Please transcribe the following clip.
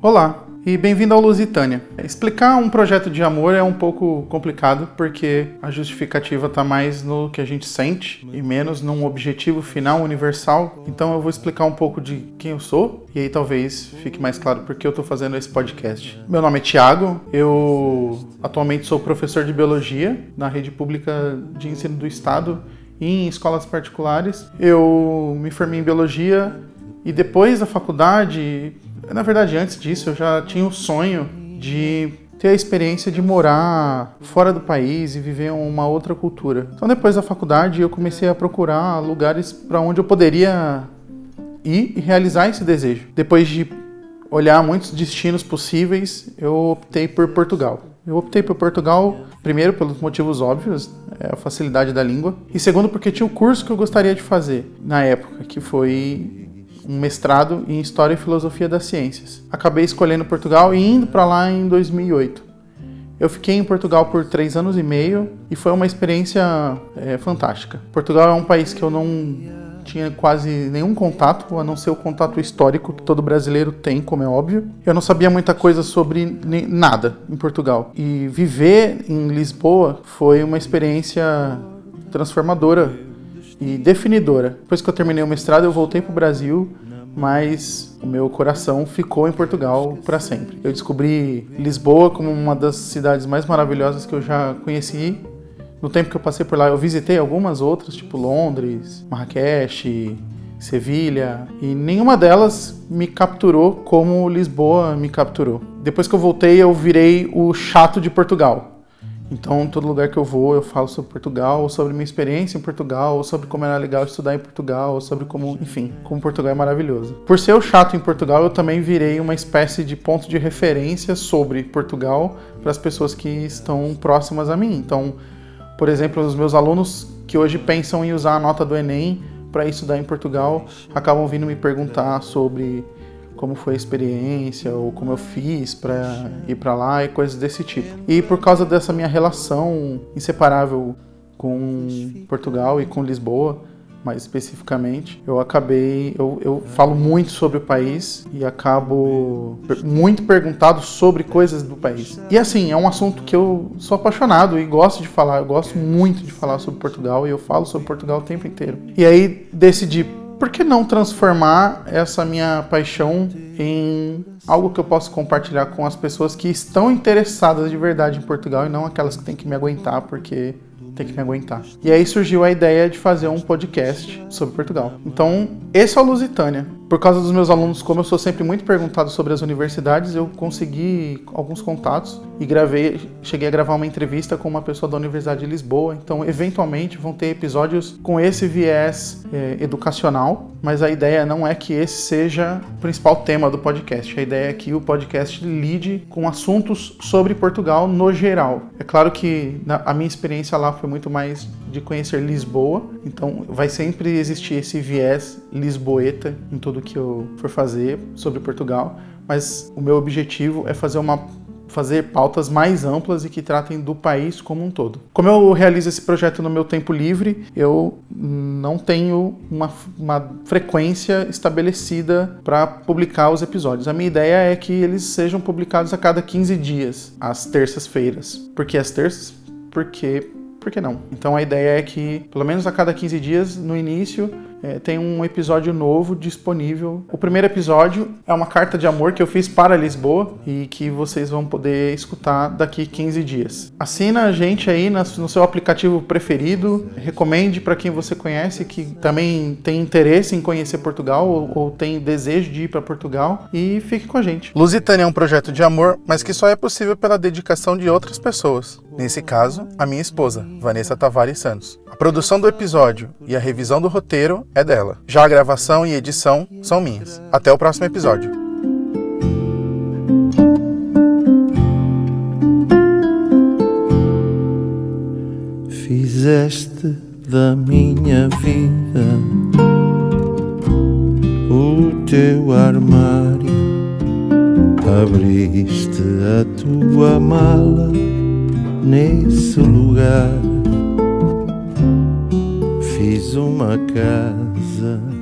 Olá e bem-vindo ao Lusitânia. Explicar um projeto de amor é um pouco complicado porque a justificativa está mais no que a gente sente e menos num objetivo final universal. Então eu vou explicar um pouco de quem eu sou e aí talvez fique mais claro porque eu estou fazendo esse podcast. Meu nome é Tiago, eu atualmente sou professor de biologia na rede pública de ensino do estado e em escolas particulares. Eu me formei em biologia e depois da faculdade na verdade, antes disso, eu já tinha o sonho de ter a experiência de morar fora do país e viver uma outra cultura. Então, depois da faculdade, eu comecei a procurar lugares para onde eu poderia ir e realizar esse desejo. Depois de olhar muitos destinos possíveis, eu optei por Portugal. Eu optei por Portugal, primeiro pelos motivos óbvios, é a facilidade da língua, e segundo porque tinha o curso que eu gostaria de fazer na época, que foi um mestrado em História e Filosofia das Ciências. Acabei escolhendo Portugal e indo para lá em 2008. Eu fiquei em Portugal por três anos e meio e foi uma experiência é, fantástica. Portugal é um país que eu não tinha quase nenhum contato, a não ser o contato histórico que todo brasileiro tem, como é óbvio. Eu não sabia muita coisa sobre nada em Portugal. E viver em Lisboa foi uma experiência transformadora e definidora. Depois que eu terminei o mestrado, eu voltei para o Brasil, mas o meu coração ficou em Portugal para sempre. Eu descobri Lisboa como uma das cidades mais maravilhosas que eu já conheci. No tempo que eu passei por lá, eu visitei algumas outras, tipo Londres, Marrakech, Sevilha, e nenhuma delas me capturou como Lisboa me capturou. Depois que eu voltei, eu virei o chato de Portugal. Então, todo lugar que eu vou, eu falo sobre Portugal, ou sobre minha experiência em Portugal, ou sobre como era legal estudar em Portugal, ou sobre como, enfim, como Portugal é maravilhoso. Por ser o chato em Portugal, eu também virei uma espécie de ponto de referência sobre Portugal para as pessoas que estão próximas a mim. Então, por exemplo, os meus alunos que hoje pensam em usar a nota do Enem para estudar em Portugal acabam vindo me perguntar sobre como foi a experiência ou como eu fiz para ir para lá e coisas desse tipo. E por causa dessa minha relação inseparável com Portugal e com Lisboa, mais especificamente, eu acabei. Eu, eu falo muito sobre o país e acabo muito perguntado sobre coisas do país. E assim, é um assunto que eu sou apaixonado e gosto de falar. Eu gosto muito de falar sobre Portugal e eu falo sobre Portugal o tempo inteiro. E aí decidi por que não transformar essa minha paixão em algo que eu possa compartilhar com as pessoas que estão interessadas de verdade em Portugal e não aquelas que têm que me aguentar porque tem que me aguentar. E aí surgiu a ideia de fazer um podcast sobre Portugal. Então, esse é o Lusitânia. Por causa dos meus alunos, como eu sou sempre muito perguntado sobre as universidades, eu consegui alguns contatos e gravei, cheguei a gravar uma entrevista com uma pessoa da Universidade de Lisboa. Então, eventualmente, vão ter episódios com esse viés é, educacional, mas a ideia não é que esse seja o principal tema do podcast. A ideia é que o podcast lide com assuntos sobre Portugal no geral. É claro que a minha experiência lá foi muito mais de conhecer Lisboa, então vai sempre existir esse viés lisboeta em tudo que eu for fazer sobre Portugal, mas o meu objetivo é fazer uma fazer pautas mais amplas e que tratem do país como um todo. Como eu realizo esse projeto no meu tempo livre, eu não tenho uma, uma frequência estabelecida para publicar os episódios. A minha ideia é que eles sejam publicados a cada 15 dias, às terças-feiras. Por que às terças? Porque por que não? Então a ideia é que, pelo menos a cada 15 dias, no início, é, tem um episódio novo disponível. O primeiro episódio é uma carta de amor que eu fiz para Lisboa e que vocês vão poder escutar daqui 15 dias. Assina a gente aí no seu aplicativo preferido, recomende para quem você conhece que também tem interesse em conhecer Portugal ou, ou tem desejo de ir para Portugal e fique com a gente. Lusitânia é um projeto de amor, mas que só é possível pela dedicação de outras pessoas. Nesse caso, a minha esposa, Vanessa Tavares Santos. A produção do episódio e a revisão do roteiro é dela. Já a gravação e edição são minhas. Até o próximo episódio. Fizeste da minha vida o teu armário, abriste a tua mala nesse lugar fiz uma casa